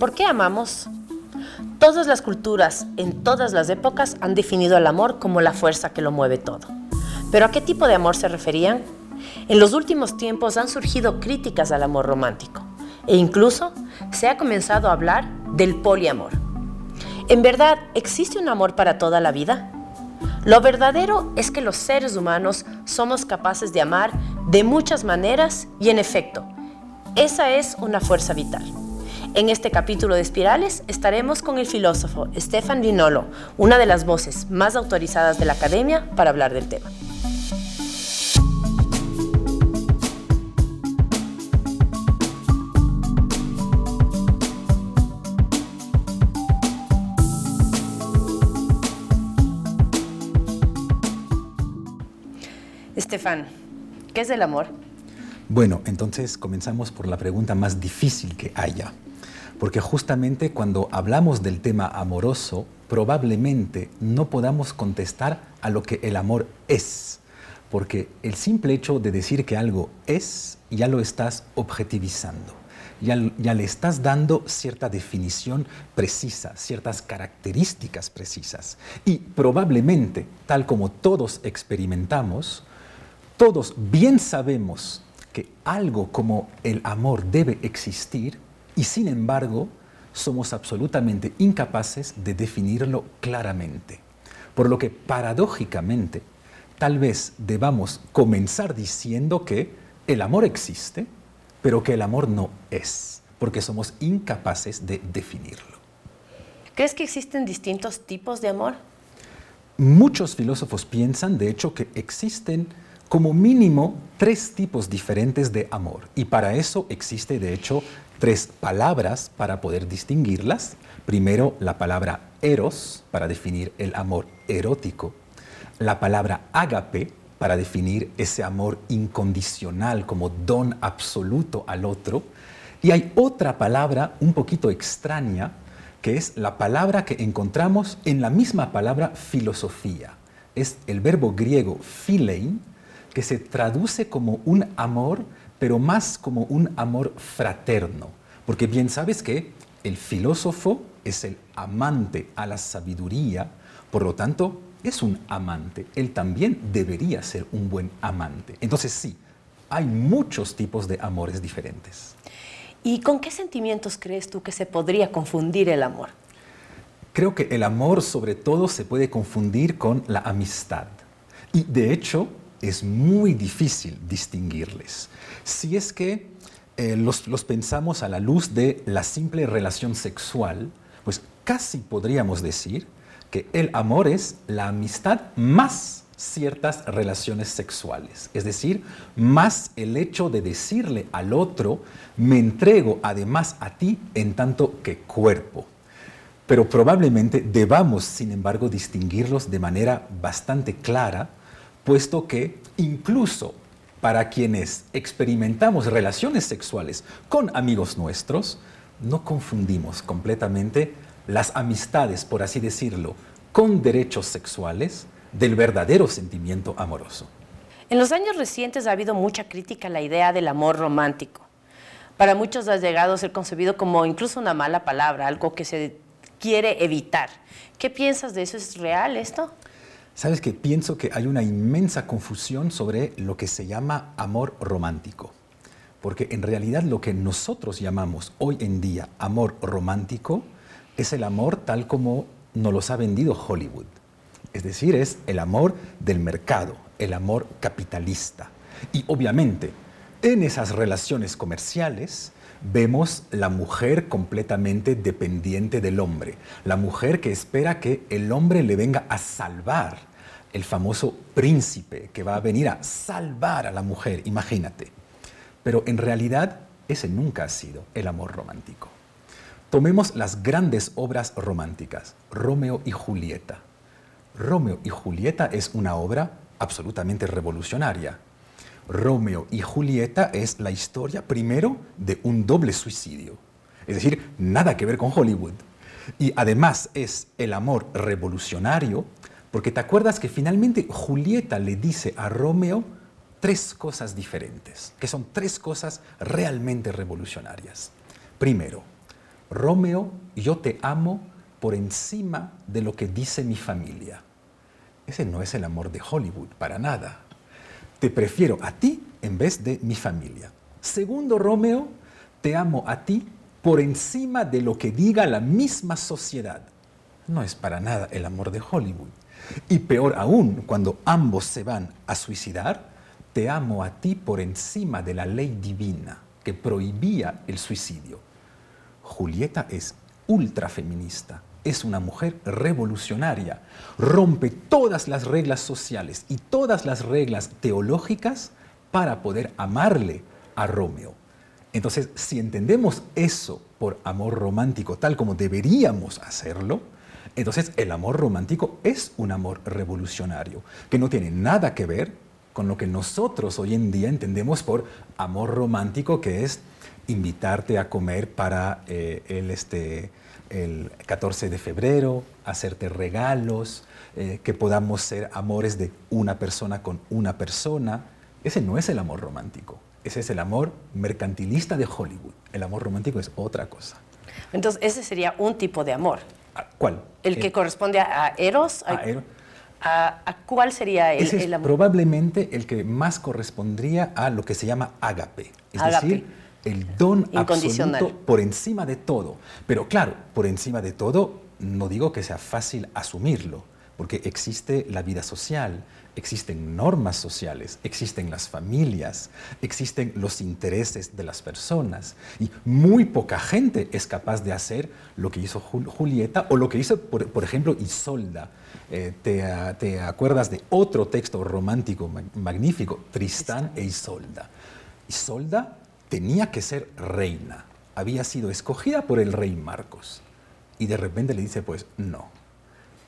¿Por qué amamos? Todas las culturas, en todas las épocas, han definido el amor como la fuerza que lo mueve todo. ¿Pero a qué tipo de amor se referían? En los últimos tiempos han surgido críticas al amor romántico e incluso se ha comenzado a hablar del poliamor. ¿En verdad existe un amor para toda la vida? Lo verdadero es que los seres humanos somos capaces de amar de muchas maneras y en efecto, esa es una fuerza vital. En este capítulo de Espirales estaremos con el filósofo Stefan Vinolo, una de las voces más autorizadas de la academia para hablar del tema. Estefan, ¿qué es el amor? Bueno, entonces comenzamos por la pregunta más difícil que haya, porque justamente cuando hablamos del tema amoroso, probablemente no podamos contestar a lo que el amor es, porque el simple hecho de decir que algo es, ya lo estás objetivizando. Ya, ya, le estás dando cierta definición precisa, ciertas características precisas. Y probablemente, tal como todos experimentamos, todos bien sabemos que algo como el amor debe existir y sin embargo somos absolutamente incapaces de definirlo claramente. Por lo que paradójicamente tal vez debamos comenzar diciendo que el amor existe, pero que el amor no es, porque somos incapaces de definirlo. ¿Crees que existen distintos tipos de amor? Muchos filósofos piensan, de hecho, que existen como mínimo tres tipos diferentes de amor. Y para eso existe, de hecho, tres palabras para poder distinguirlas. Primero, la palabra eros, para definir el amor erótico. La palabra ágape, para definir ese amor incondicional como don absoluto al otro. Y hay otra palabra un poquito extraña, que es la palabra que encontramos en la misma palabra filosofía. Es el verbo griego philein, que se traduce como un amor, pero más como un amor fraterno. Porque bien sabes que el filósofo es el amante a la sabiduría, por lo tanto, es un amante. Él también debería ser un buen amante. Entonces sí, hay muchos tipos de amores diferentes. ¿Y con qué sentimientos crees tú que se podría confundir el amor? Creo que el amor sobre todo se puede confundir con la amistad. Y de hecho, es muy difícil distinguirles. Si es que eh, los, los pensamos a la luz de la simple relación sexual, pues casi podríamos decir que el amor es la amistad más ciertas relaciones sexuales. Es decir, más el hecho de decirle al otro, me entrego además a ti en tanto que cuerpo. Pero probablemente debamos, sin embargo, distinguirlos de manera bastante clara puesto que incluso para quienes experimentamos relaciones sexuales con amigos nuestros, no confundimos completamente las amistades, por así decirlo, con derechos sexuales del verdadero sentimiento amoroso. En los años recientes ha habido mucha crítica a la idea del amor romántico. Para muchos ha llegado a ser concebido como incluso una mala palabra, algo que se quiere evitar. ¿Qué piensas de eso? ¿Es real esto? Sabes que pienso que hay una inmensa confusión sobre lo que se llama amor romántico. Porque en realidad lo que nosotros llamamos hoy en día amor romántico es el amor tal como nos los ha vendido Hollywood. Es decir, es el amor del mercado, el amor capitalista. Y obviamente, en esas relaciones comerciales, vemos la mujer completamente dependiente del hombre, la mujer que espera que el hombre le venga a salvar, el famoso príncipe que va a venir a salvar a la mujer, imagínate. Pero en realidad ese nunca ha sido el amor romántico. Tomemos las grandes obras románticas, Romeo y Julieta. Romeo y Julieta es una obra absolutamente revolucionaria Romeo y Julieta es la historia primero de un doble suicidio. Es decir, nada que ver con Hollywood. Y además es el amor revolucionario, porque te acuerdas que finalmente Julieta le dice a Romeo tres cosas diferentes, que son tres cosas realmente revolucionarias. Primero, Romeo, yo te amo por encima de lo que dice mi familia. Ese no es el amor de Hollywood, para nada. Te prefiero a ti en vez de mi familia. Segundo, Romeo, te amo a ti por encima de lo que diga la misma sociedad. No es para nada el amor de Hollywood. Y peor aún, cuando ambos se van a suicidar, te amo a ti por encima de la ley divina que prohibía el suicidio. Julieta es ultrafeminista, es una mujer revolucionaria, rompe todas las reglas sociales y todas las reglas teológicas para poder amarle a Romeo. Entonces, si entendemos eso por amor romántico tal como deberíamos hacerlo, entonces el amor romántico es un amor revolucionario, que no tiene nada que ver con lo que nosotros hoy en día entendemos por amor romántico, que es invitarte a comer para eh, el, este, el 14 de febrero, hacerte regalos, eh, que podamos ser amores de una persona con una persona. Ese no es el amor romántico, ese es el amor mercantilista de Hollywood. El amor romántico es otra cosa. Entonces, ese sería un tipo de amor. Ah, ¿Cuál? El que corresponde a Eros. A Eros. A, ¿Cuál sería el, Ese es amor? Probablemente el que más correspondría a lo que se llama ágape. Es decir, el don absoluto por encima de todo. Pero claro, por encima de todo, no digo que sea fácil asumirlo, porque existe la vida social, existen normas sociales, existen las familias, existen los intereses de las personas y muy poca gente es capaz de hacer lo que hizo Julieta o lo que hizo, por, ejemplo, Isolda. Eh, te, te, acuerdas de otro texto romántico magnífico, Tristán e Isolda? Isolda tenía que ser reina, había sido escogida por el rey Marcos y de repente le dice, pues no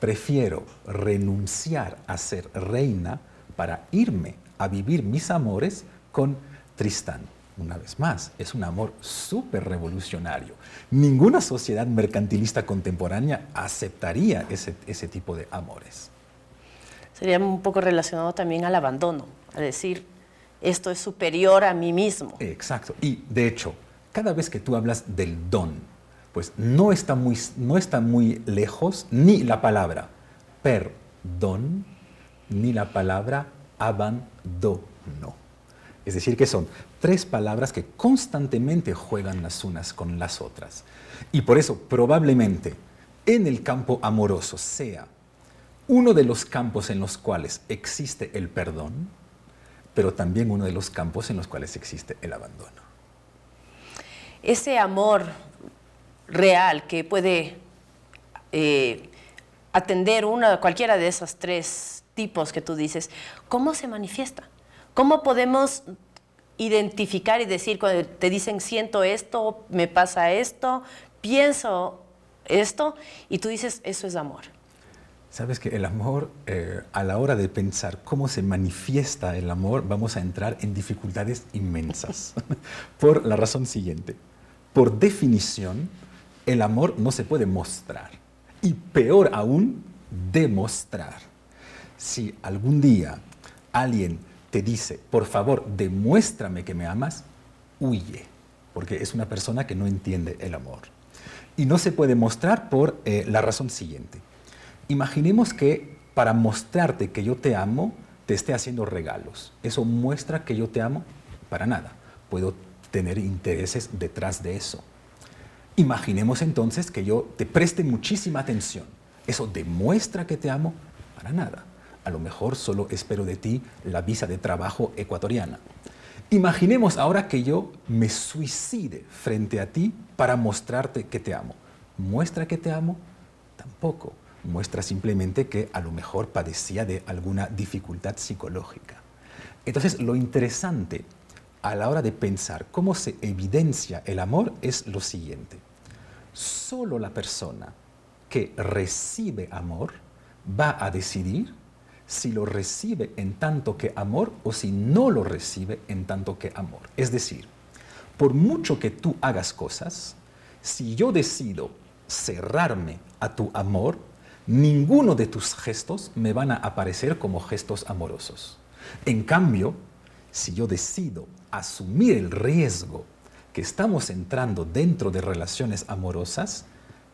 prefiero renunciar a ser reina para irme a vivir mis amores con Tristán. Una vez más, es un amor súper revolucionario. Ninguna sociedad mercantilista contemporánea aceptaría ese, ese tipo de amores. Sería un poco relacionado también al abandono, a decir, esto es superior a mí mismo. Exacto. Y de hecho, cada vez que tú hablas del don, pues no está muy, no está muy lejos ni la palabra perdón ni la palabra abandono. Es decir, que son tres palabras que constantemente juegan las unas con las otras. Y por eso probablemente en el campo amoroso sea uno de los campos en los cuales existe el perdón, pero también uno de los campos en los cuales existe el abandono. Ese amor real que puede eh, atender una, cualquiera de esos tres tipos que tú dices, ¿cómo se manifiesta? ¿Cómo podemos identificar y decir cuando te dicen siento esto, me pasa esto, pienso esto, y tú dices eso es amor? Sabes que el amor, eh, a la hora de pensar cómo se manifiesta el amor, vamos a entrar en dificultades inmensas. Por la razón siguiente. Por definición, el amor no se puede mostrar. Y peor aún, demostrar. Si algún día alguien te dice, por favor, demuéstrame que me amas, huye, porque es una persona que no entiende el amor. Y no se puede mostrar por eh, la razón siguiente. Imaginemos que para mostrarte que yo te amo, te esté haciendo regalos. ¿Eso muestra que yo te amo? Para nada. Puedo tener intereses detrás de eso. Imaginemos entonces que yo te preste muchísima atención. ¿Eso demuestra que te amo? Para nada. A lo mejor solo espero de ti la visa de trabajo ecuatoriana. Imaginemos ahora que yo me suicide frente a ti para mostrarte que te amo. ¿Muestra que te amo? Tampoco. Muestra simplemente que a lo mejor padecía de alguna dificultad psicológica. Entonces, lo interesante a la hora de pensar cómo se evidencia el amor es lo siguiente. Solo la persona que recibe amor va a decidir si lo recibe en tanto que amor o si no lo recibe en tanto que amor. Es decir, por mucho que tú hagas cosas, si yo decido cerrarme a tu amor, ninguno de tus gestos me van a aparecer como gestos amorosos. En cambio, si yo decido asumir el riesgo que estamos entrando dentro de relaciones amorosas,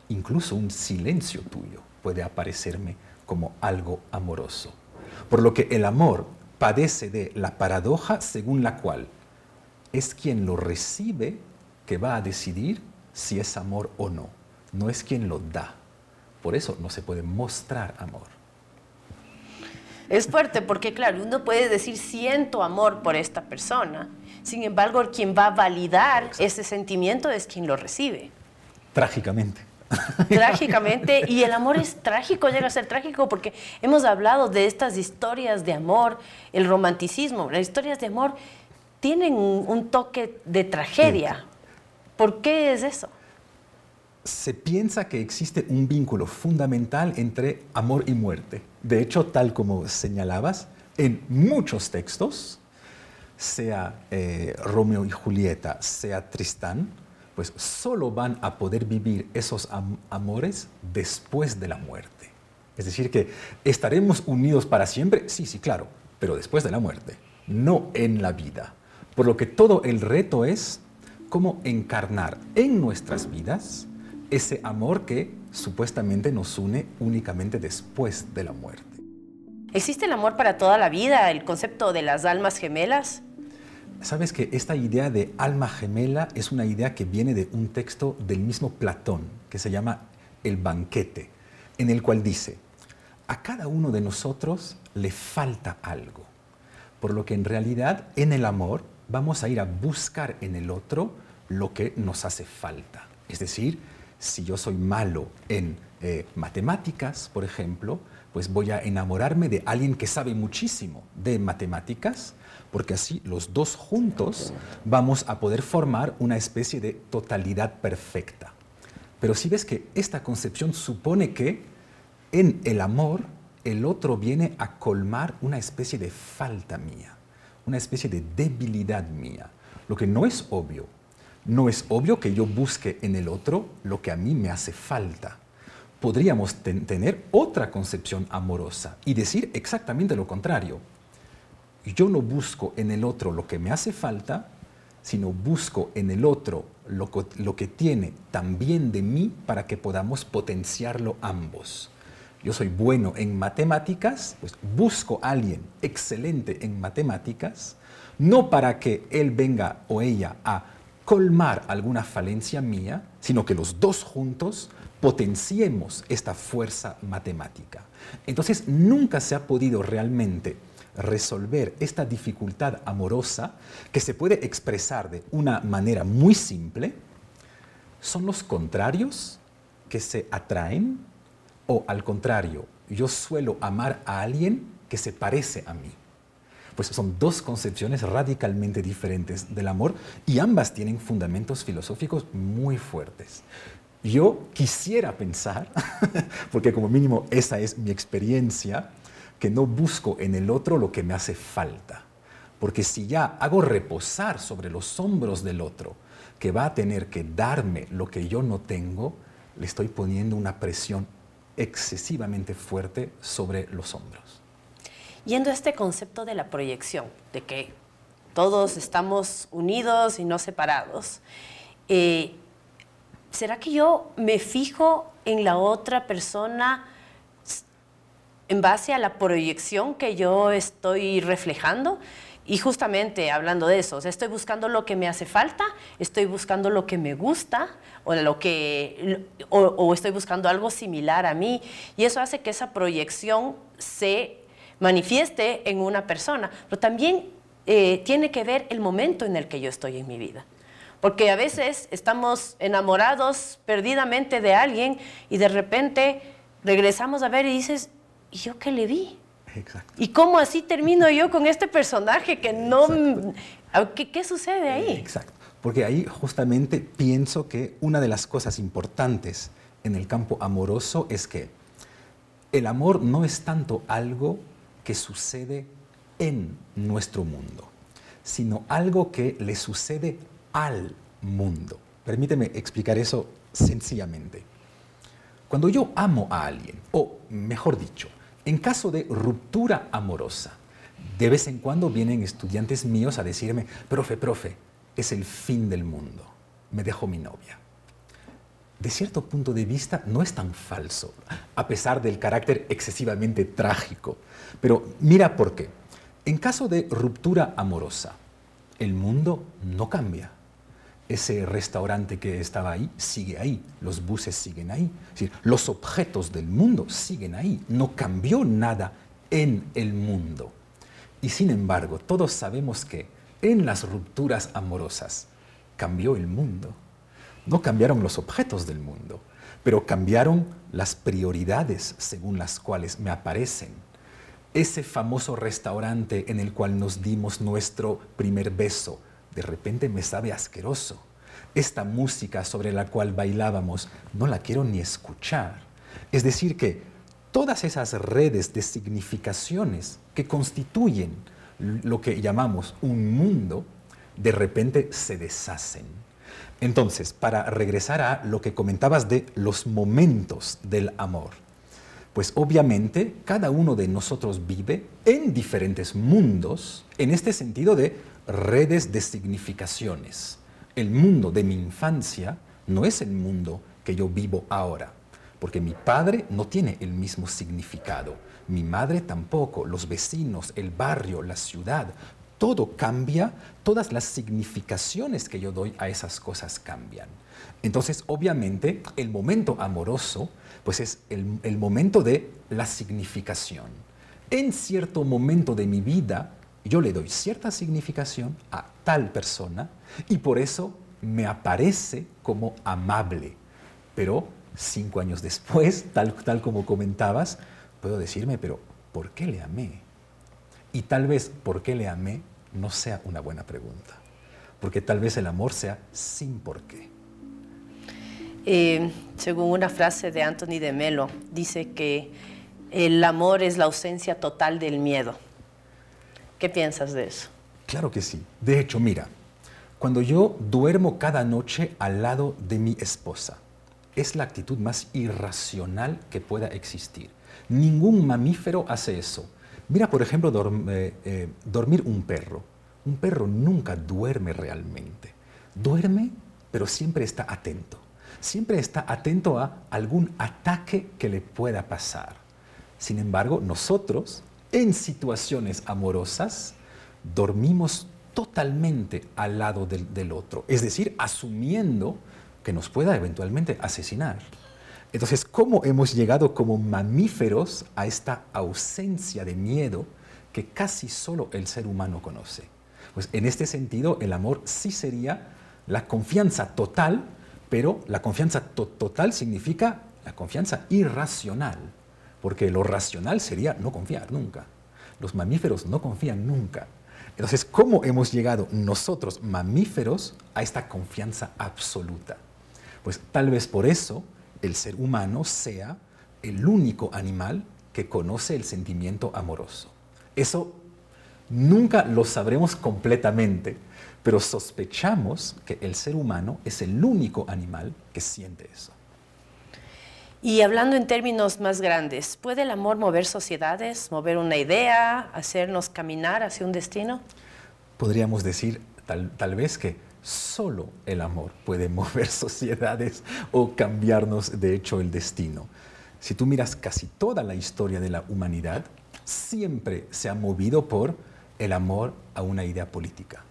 incluso un silencio tuyo puede aparecerme como algo amoroso. Por lo que el amor padece de la paradoja según la cual es quien lo recibe que va a decidir si es amor o no. No es quien lo da. Por eso no se puede mostrar amor. Es fuerte porque, claro, uno puede decir siento amor por esta persona. Sin embargo, quien va a validar ese sentimiento es quien lo recibe. Trágicamente. Trágicamente. Y el amor es trágico, llega a ser trágico porque hemos hablado de estas historias de amor, el romanticismo. Las historias de amor tienen un toque de tragedia. ¿Por qué es eso? Se piensa que existe un vínculo fundamental entre amor y muerte. De hecho, tal como señalabas, en muchos textos, sea eh, Romeo y Julieta, sea Tristán, pues solo van a poder vivir esos amores después de la muerte. Es decir, que estaremos unidos para siempre, sí, sí, claro, pero después de la muerte, no en la vida. Por lo que todo el reto es cómo encarnar en nuestras vidas ese amor que supuestamente nos une únicamente después de la muerte. ¿Existe el amor para toda la vida, el concepto de las almas gemelas? Sabes que esta idea de alma gemela es una idea que viene de un texto del mismo Platón, que se llama El banquete, en el cual dice, a cada uno de nosotros le falta algo, por lo que en realidad en el amor vamos a ir a buscar en el otro lo que nos hace falta. Es decir, si yo soy malo en eh, matemáticas, por ejemplo, pues voy a enamorarme de alguien que sabe muchísimo de matemáticas, porque así los dos juntos vamos a poder formar una especie de totalidad perfecta. Pero si ves que esta concepción supone que en el amor el otro viene a colmar una especie de falta mía una especie de debilidad mía, lo que no es obvio. No es obvio que yo busque en el otro lo que a mí me hace falta. Podríamos tener otra concepción amorosa y decir exactamente lo contrario. Yo no busco en el otro lo que me hace falta, sino busco en el otro lo, lo que tiene también de mí para que podamos potenciarlo ambos yo soy bueno en matemáticas, pues busco a alguien excelente en matemáticas, no para que él venga o ella a colmar alguna falencia mía, sino que los dos juntos potenciemos esta fuerza matemática. Entonces, nunca se ha podido realmente resolver esta dificultad amorosa que se puede expresar de una manera muy simple. Son los contrarios que se atraen o al contrario, yo suelo amar a alguien que se parece a mí. Pues son dos concepciones radicalmente diferentes del amor y ambas tienen fundamentos filosóficos muy fuertes. Yo quisiera pensar, porque como mínimo esa es mi experiencia, que no busco en el otro lo que me hace falta. Porque si ya hago reposar sobre los hombros del otro, que va a tener que darme lo que yo no tengo, le estoy poniendo una presión excesivamente fuerte sobre los hombros. Yendo a este concepto de la proyección, de que todos estamos unidos y no separados, eh, ¿será que yo me fijo en la otra persona en base a la proyección que yo estoy reflejando? Y justamente hablando de eso, estoy buscando lo que me hace falta, estoy buscando lo que me gusta o, lo que, o, estoy buscando algo similar a mí. Y eso hace que esa proyección se manifieste en una persona. Pero también eh, tiene que ver el momento en el que yo estoy en mi vida. Porque a veces estamos enamorados perdidamente de alguien y de repente regresamos a ver y dices, ¿y yo qué le vi? ¿Y cómo así termino yo con este personaje que no... ¿Qué, ¿Qué, sucede ahí? Exacto. Porque ahí justamente pienso que una de las cosas importantes en el campo amoroso es que el amor no es tanto algo que sucede en nuestro mundo, sino algo que le sucede al mundo. Permíteme explicar eso sencillamente. Cuando yo amo a alguien, o mejor dicho, en caso de ruptura amorosa, de vez en cuando vienen estudiantes míos a decirme, profe, profe, es el fin del mundo. Me dejó mi novia. De cierto punto de vista no es tan falso, a pesar del carácter excesivamente trágico. Pero mira por qué. En caso de ruptura amorosa, el mundo no cambia. Ese restaurante que estaba ahí sigue ahí, los buses siguen ahí, los objetos del mundo siguen ahí, no cambió nada en el mundo. Y sin embargo, todos sabemos que en las rupturas amorosas cambió el mundo. No cambiaron los objetos del mundo, pero cambiaron las prioridades según las cuales me aparecen. Ese famoso restaurante en el cual nos dimos nuestro primer beso, de repente me sabe asqueroso. Esta música sobre la cual bailábamos, no la quiero ni escuchar. Es decir, que todas esas redes de significaciones que constituyen lo que llamamos un mundo, de repente se deshacen. Entonces, para regresar a lo que comentabas de los momentos del amor, pues obviamente cada uno de nosotros vive en diferentes mundos, en este sentido de redes de significaciones. El mundo de mi infancia no es el mundo que yo vivo ahora, porque mi padre no tiene el mismo significado, mi madre tampoco, los vecinos, el barrio, la ciudad, todo cambia, todas las significaciones que yo doy a esas cosas cambian. Entonces, obviamente, el momento amoroso, pues es el, momento de la significación. En cierto momento de mi vida, yo le doy cierta significación a tal persona y por eso me aparece como amable. Pero cinco años después, tal, tal como comentabas, puedo decirme, pero ¿por qué le amé? Y tal vez por qué le amé no sea una buena pregunta, porque tal vez el amor sea sin por qué. Eh, según una frase de Anthony de Melo, dice que el amor es la ausencia total del miedo. ¿Qué piensas de eso? Claro que sí. De hecho, mira, cuando yo duermo cada noche al lado de mi esposa, es la actitud más irracional que pueda existir. Ningún mamífero hace eso. Mira, por ejemplo, eh, eh, dormir un perro. Un perro nunca duerme realmente. Duerme, pero siempre está atento. Siempre está atento a algún ataque que le pueda pasar. Sin embargo, nosotros, en situaciones amorosas, dormimos totalmente al lado del otro. Es decir, asumiendo que nos pueda eventualmente asesinar. Entonces, ¿cómo hemos llegado como mamíferos a esta ausencia de miedo que casi solo el ser humano conoce? Pues en este sentido, el amor sí sería la confianza total, pero la confianza total significa la confianza irracional, porque lo racional sería no confiar nunca. Los mamíferos no confían nunca. Entonces, ¿cómo hemos llegado nosotros, mamíferos, a esta confianza absoluta? Pues tal vez por eso el ser humano sea el único animal que conoce el sentimiento amoroso. Eso nunca lo sabremos completamente, pero sospechamos que el ser humano es el único animal que siente eso. Y hablando en términos más grandes, ¿puede el amor mover sociedades, mover una idea, hacernos caminar hacia un destino? Podríamos decir tal, tal vez que Solo el amor puede mover sociedades o cambiarnos de hecho el destino. Si tú miras casi toda la historia de la humanidad, siempre se ha movido por el amor a una idea política,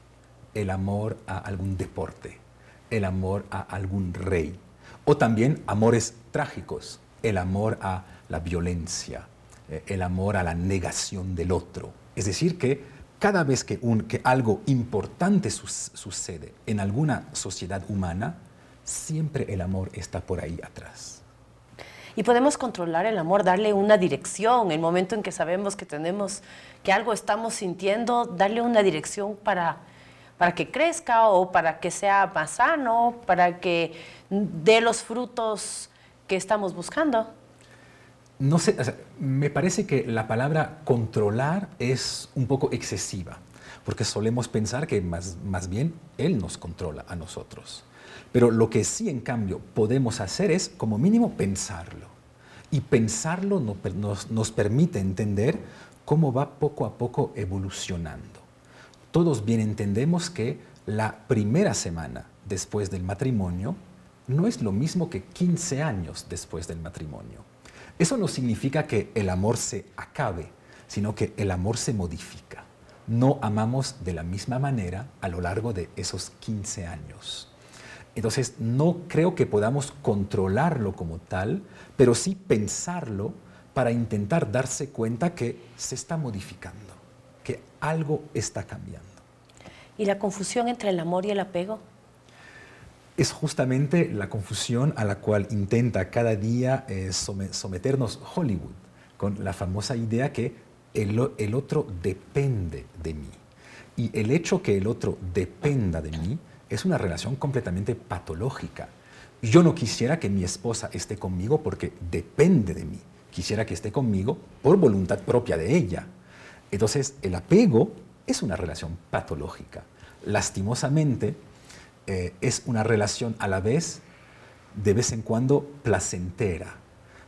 el amor a algún deporte, el amor a algún rey, o también amores trágicos, el amor a la violencia, eh, el amor a la negación del otro. Es decir, que cada vez que, algo importante sucede en alguna sociedad humana, siempre el amor está por ahí atrás. Y podemos controlar el amor, darle una dirección, el momento en que sabemos que tenemos, que algo estamos sintiendo, darle una dirección para, para que crezca o para que sea más sano, para que dé los frutos que estamos buscando no sé, me parece que la palabra controlar es un poco excesiva, porque solemos pensar que más, más bien Él nos controla a nosotros. Pero lo que sí, en cambio, podemos hacer es, como mínimo, pensarlo. Y pensarlo nos, nos permite entender cómo va poco a poco evolucionando. Todos bien entendemos que la primera semana después del matrimonio no es lo mismo que 15 años después del matrimonio. Eso no significa que el amor se acabe, sino que el amor se modifica. No amamos de la misma manera a lo largo de esos 15 años. Entonces, no creo que podamos controlarlo como tal, pero sí pensarlo para intentar darse cuenta que se está modificando, que algo está cambiando. ¿Y la confusión entre el amor y el apego? Es justamente la confusión a la cual intenta cada día eh, someternos Hollywood, con la famosa idea que el, el otro depende de mí. Y el hecho que el otro dependa de mí es una relación completamente patológica. Yo no quisiera que mi esposa esté conmigo porque depende de mí. Quisiera que esté conmigo por voluntad propia de ella. Entonces, el apego es una relación patológica. Lastimosamente, eh, es una relación a la vez, de vez en cuando, placentera.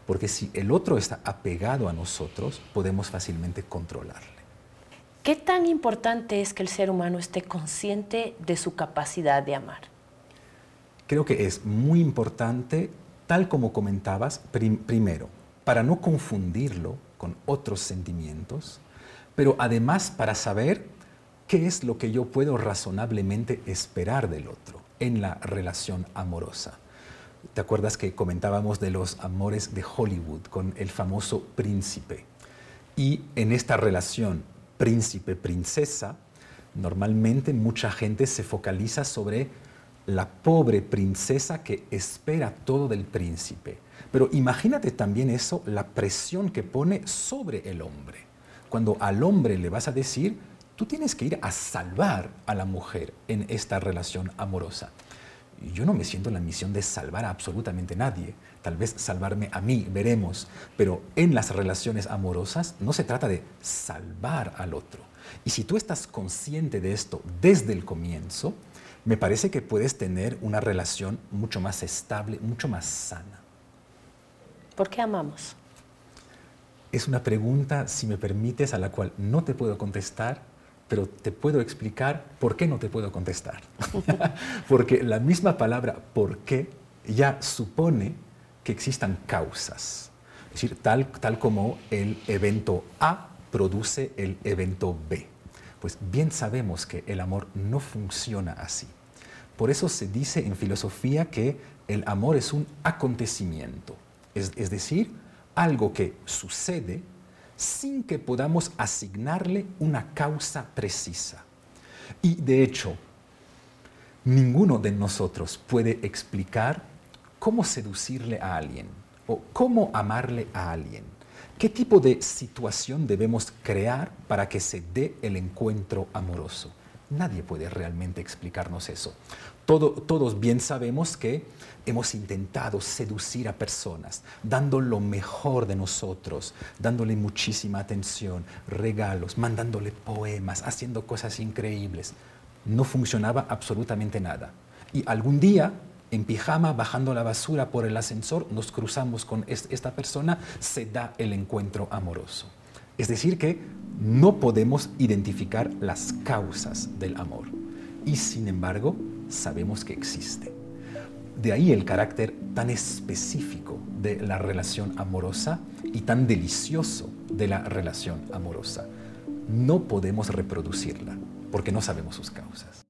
Porque si el otro está apegado a nosotros, podemos fácilmente controlarle. ¿Qué tan importante es que el ser humano esté consciente de su capacidad de amar? Creo que es muy importante, tal como comentabas, primero, para no confundirlo con otros sentimientos, pero además para saber qué es lo que yo puedo razonablemente esperar del otro en la relación amorosa. ¿Te acuerdas que comentábamos de los amores de Hollywood con el famoso príncipe? Y en esta relación príncipe-princesa, normalmente mucha gente se focaliza sobre la pobre princesa que espera todo del príncipe. Pero imagínate también eso, la presión que pone sobre el hombre. Cuando al hombre le vas a decir, tú tienes que ir a salvar a la mujer en esta relación amorosa. Yo no me siento en la misión de salvar a absolutamente nadie, tal vez salvarme a mí, veremos, pero en las relaciones amorosas no se trata de salvar al otro. Y si tú estás consciente de esto desde el comienzo, me parece que puedes tener una relación mucho más estable, mucho más sana. ¿Por qué amamos? Es una pregunta, si me permites, a la cual no te puedo contestar pero te puedo explicar por qué no te puedo contestar. Porque la misma palabra por qué ya supone que existan causas. Es decir, tal, tal como el evento A produce el evento B. Pues bien sabemos que el amor no funciona así. Por eso se dice en filosofía que el amor es un acontecimiento, es, es decir, algo que sucede sin que podamos asignarle una causa precisa. Y de hecho, ninguno de nosotros puede explicar cómo seducirle a alguien o cómo amarle a alguien. ¿Qué tipo de situación debemos crear para que se dé el encuentro amoroso? Nadie puede realmente explicarnos eso. Todos bien sabemos que hemos intentado seducir a personas, dando lo mejor de nosotros, dándole muchísima atención, regalos, mandándole poemas, haciendo cosas increíbles. No funcionaba absolutamente nada. Y algún día, en pijama, bajando la basura por el ascensor, nos cruzamos con esta persona, se da el encuentro amoroso. Es decir, que no podemos identificar las causas del amor. Y sin embargo, sabemos que existe. De ahí el carácter tan específico de la relación amorosa y tan delicioso de la relación amorosa. No podemos reproducirla porque no sabemos sus causas.